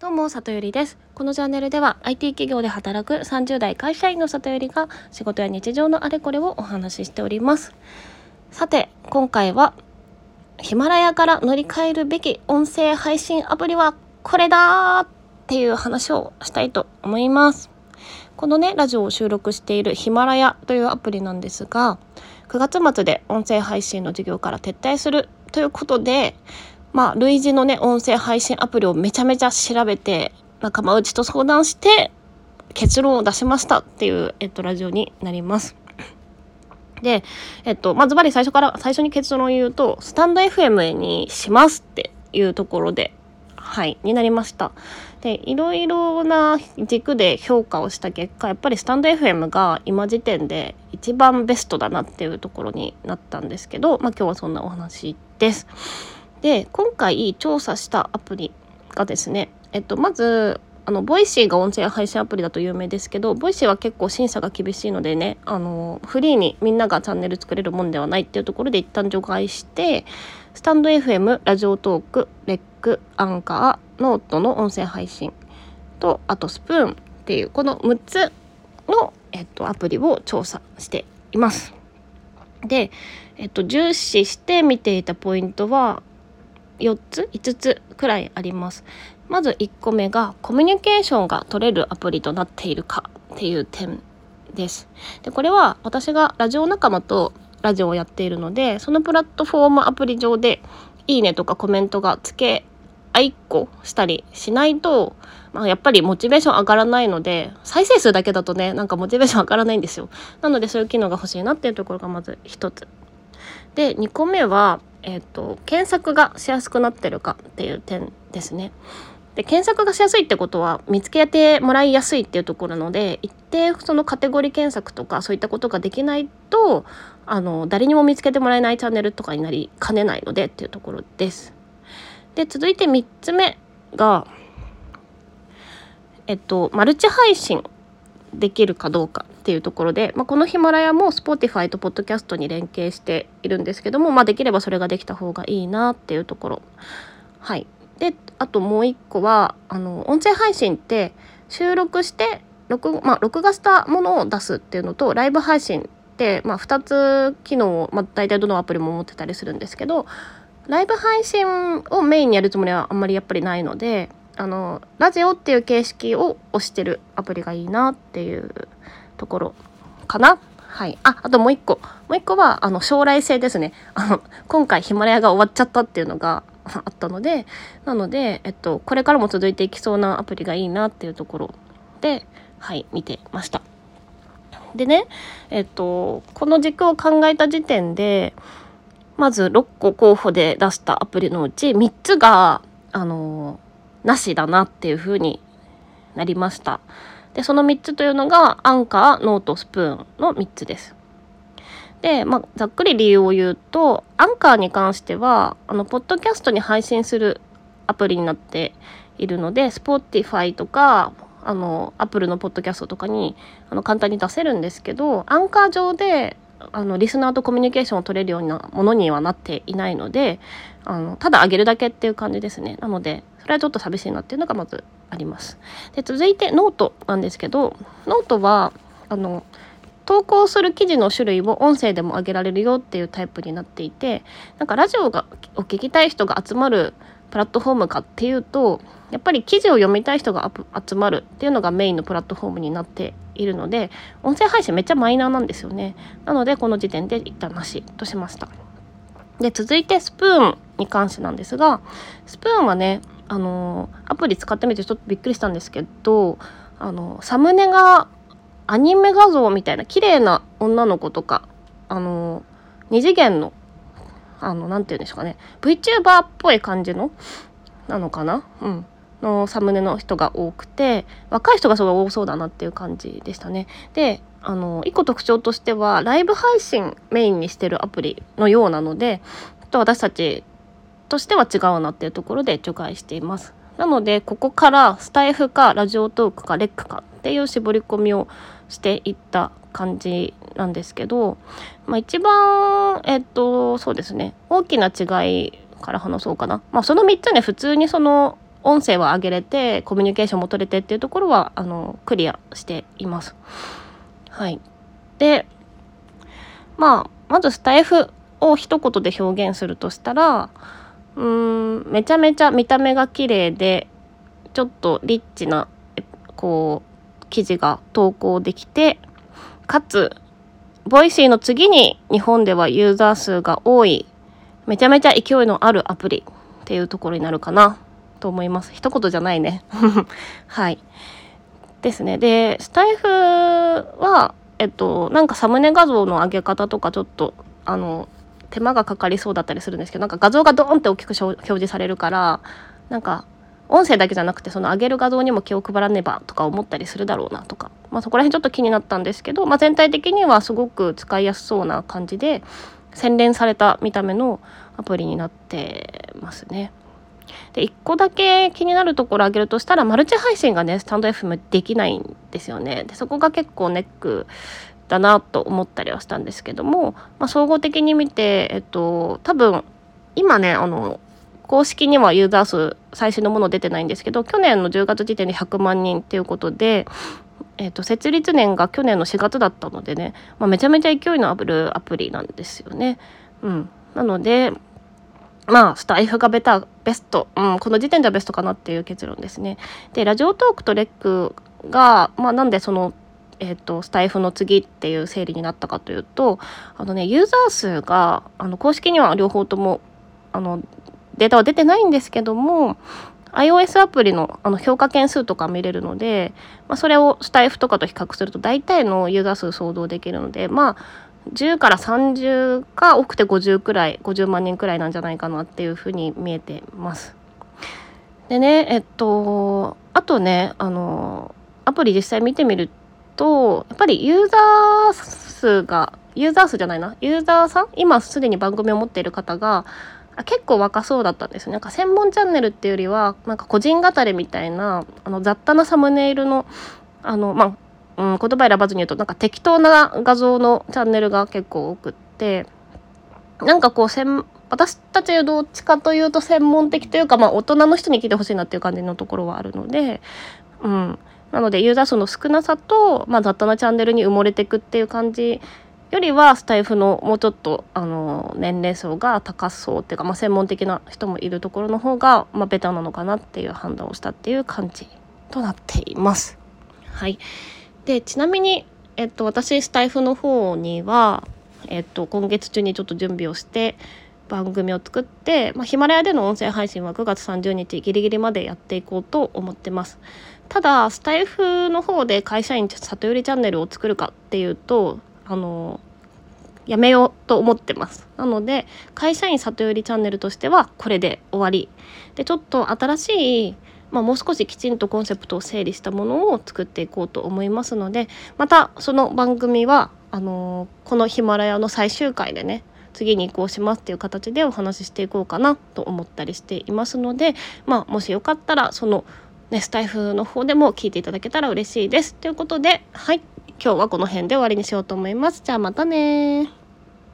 どうも、里よりです。このチャンネルでは IT 企業で働く30代会社員の里よりが仕事や日常のあれこれをお話ししております。さて、今回はヒマラヤから乗り換えるべき音声配信アプリはこれだっていう話をしたいと思います。このね、ラジオを収録しているヒマラヤというアプリなんですが、9月末で音声配信の事業から撤退するということで、まあ、類似のね、音声配信アプリをめちゃめちゃ調べて、仲間内と相談して、結論を出しましたっていう、えっと、ラジオになります。で、えっと、まあ、ずばり最初から、最初に結論を言うと、スタンド FM にしますっていうところで、はい、になりました。で、いろいろな軸で評価をした結果、やっぱりスタンド FM が今時点で一番ベストだなっていうところになったんですけど、まあ、今日はそんなお話です。で今回調査したアプリがですね、えっと、まずあのボイシーが音声配信アプリだと有名ですけどボイシーは結構審査が厳しいのでねあのフリーにみんながチャンネル作れるもんではないっていうところで一旦除外してスタンド FM ラジオトークレックアンカーノートの音声配信とあとスプーンっていうこの6つの、えっと、アプリを調査しています。で、えっと、重視して見ていたポイントは4つ？5つくらいあります。まず1個目がコミュニケーションが取れるアプリとなっているかっていう点です。でこれは私がラジオ仲間とラジオをやっているのでそのプラットフォームアプリ上でいいねとかコメントがつけあいっこしたりしないと、まあ、やっぱりモチベーション上がらないので再生数だけだとねなんかモチベーション上がらないんですよ。なのでそういう機能が欲しいなっていうところがまず1つ。で2個目はえーと、検索がしやすくなってるかっていう点ですね。で検索がしやすいってことは見つけてもらいやすいっていうところなので一定そのカテゴリー検索とかそういったことができないとあの誰にも見つけてもらえないチャンネルとかになりかねないのでっていうところです。で続いて3つ目がえっとマルチ配信できるかどうかっていうところで、まあ、このヒマラヤも Spotify と Podcast に連携しているんですけども、まあ、できればそれができた方がいいなっていうところ。はい、であともう一個はあの音声配信って収録して録,、まあ、録画したものを出すっていうのとライブ配信って、まあ、2つ機能を、まあ、大体どのアプリも持ってたりするんですけどライブ配信をメインにやるつもりはあんまりやっぱりないのであのラジオっていう形式を押してるアプリがいいなっていうところかな。はい。あ、あともう一個。もう一個は、あの、将来性ですね。あの、今回ヒマラヤが終わっちゃったっていうのが あったので、なので、えっと、これからも続いていきそうなアプリがいいなっていうところで、はい、見てました。でね、えっと、この軸を考えた時点で、まず6個候補で出したアプリのうち3つが、あの、なしだなっていうふうになりました。で、その3つというのが、アンカー、ノート、スプーンの3つです。で、まあ、ざっくり理由を言うと、アンカーに関しては、あの、ポッドキャストに配信するアプリになっているので、Spotify とか、あの、Apple のポッドキャストとかに、あの、簡単に出せるんですけど、アンカー上で、あのリスナーとコミュニケーションを取れるようなものにはなっていないのであのただ上げるだけっていう感じですねなのでそれはちょっと寂しいなっていうのがまずあります。で続いてノートなんですけどノートはあの投稿する記事の種類を音声でも上げられるよっていうタイプになっていてなんかラジオがを聞きたい人が集まるプラットフォームかっていうとやっぱり記事を読みたい人が集まるっていうのがメインのプラットフォームになっているので音声配信めっちゃマイナーなんですよね。なのでこの時点で一旦なしとしました。で続いてスプーンに関してなんですがスプーンはねあのアプリ使ってみてちょっとびっくりしたんですけどあのサムネがアニメ画像みたいな綺麗な女の子とかあの二次元のあの何て言うんでしょうかね。VTuber っぽい感じのなのかな？うん。のサムネの人が多くて若い人がすごい多そうだなっていう感じでしたね。であの一個特徴としてはライブ配信メインにしてるアプリのようなのでと私たちとしては違うなっていうところで除外しています。なのでここからスタイフかラジオトークかレックかっていう絞り込みをしていった感じなんですけど、まあ、一番えっとそうですね大きな違いから話そうかな。まあ、その3つね普通にその音声は上げれてコミュニケーションも取れてっていうところはあのクリアしています。はい、でまあまずスタイフを一言で表現するとしたらうーんめちゃめちゃ見た目が綺麗でちょっとリッチなこう記事が投稿できてかつボイシーの次に日本ではユーザー数が多いめちゃめちゃ勢いのあるアプリっていうところになるかなと思います。一言じゃないね。はい。ですね。でスタイフはえっとなんかサムネ画像の上げ方とかちょっとあの手間がかかりそうだったりするんですけどなんか画像がドーンって大きく表示されるからなんか音声だけじゃなくてその上げる画像にも気を配らねばとか思ったりするだろうなとか、まあ、そこら辺ちょっと気になったんですけど、まあ、全体的にはすごく使いやすそうな感じで洗練された見た目のアプリになってますね。で1個だけ気になるところ挙げるとしたらマルチ配信がねスタンド FM できないんですよね。でそこが結構ネックだなと思ったりはしたんですけども、まあ、総合的に見て、えっと、多分今ねあの公式にはユーザー数最新のもの出てないんですけど去年の10月時点で100万人っていうことで、えーと、設立年が去年の4月だったのでね、まあ、めちゃめちゃ勢いのあるアプリなんですよね。うん、なのでまあスタイフがベタベスト、うん、この時点ではベストかなっていう結論ですね。でラジオトークとレックが、まあ、なんでそのえーと、スタイフの次っていう整理になったかというとあのねユーザー数があの公式には両方ともあのデータは出てないんですけども iOS アプリのあの評価件数とか見れるので、まあ、それをスタイフとかと比較すると大体のユーザー数想像できるのでまあ10から30か多くて50くらい50万人くらいなんじゃないかなっていうふうに見えてます。でねえっとあとねあのアプリ実際見てみるとやっぱりユーザー数がユーザー数じゃないな。ユーザーさん今すでに番組を持っている方が結構若そうだったんですよなんか専門チャンネルっていうよりはなんか個人語りみたいなあの雑多なサムネイルのあのまあ、うん、言葉選ばずに言うとなんか適当な画像のチャンネルが結構多くってなんかこう専私たちはどっちかというと専門的というか、まあ、大人の人に聞いてほしいなっていう感じのところはあるので、うん、なのでユーザー数の少なさと、まあ、雑多なチャンネルに埋もれていくっていう感じよりはスタイフのもうちょっとあの年齢層が高そうっていうか、まあ、専門的な人もいるところの方が、まあ、ベタなのかなっていう判断をしたっていう感じとなっています。はい、でちなみに、えっと、私スタイフの方には、えっと、今月中にちょっと準備をして番組を作って、まあ、ヒマラヤでの音声配信は9月30日ギリギリまでやっていこうと思ってます。ただスタイフの方で会社員里寄りチャンネルを作るかっていうとあのやめようと思ってますなので会社員里寄りチャンネルとしてはこれで終わりでちょっと新しいまあ、もう少しきちんとコンセプトを整理したものを作っていこうと思いますのでまたその番組はあのー、このヒマラヤの最終回でね次に移行しますっていう形でお話ししていこうかなと思ったりしていますので、まあ、もしよかったらその、ね、スタイフの方でも聞いていただけたら嬉しいです。ということではい今日はこの辺で終わりにしようと思います。じゃあまたね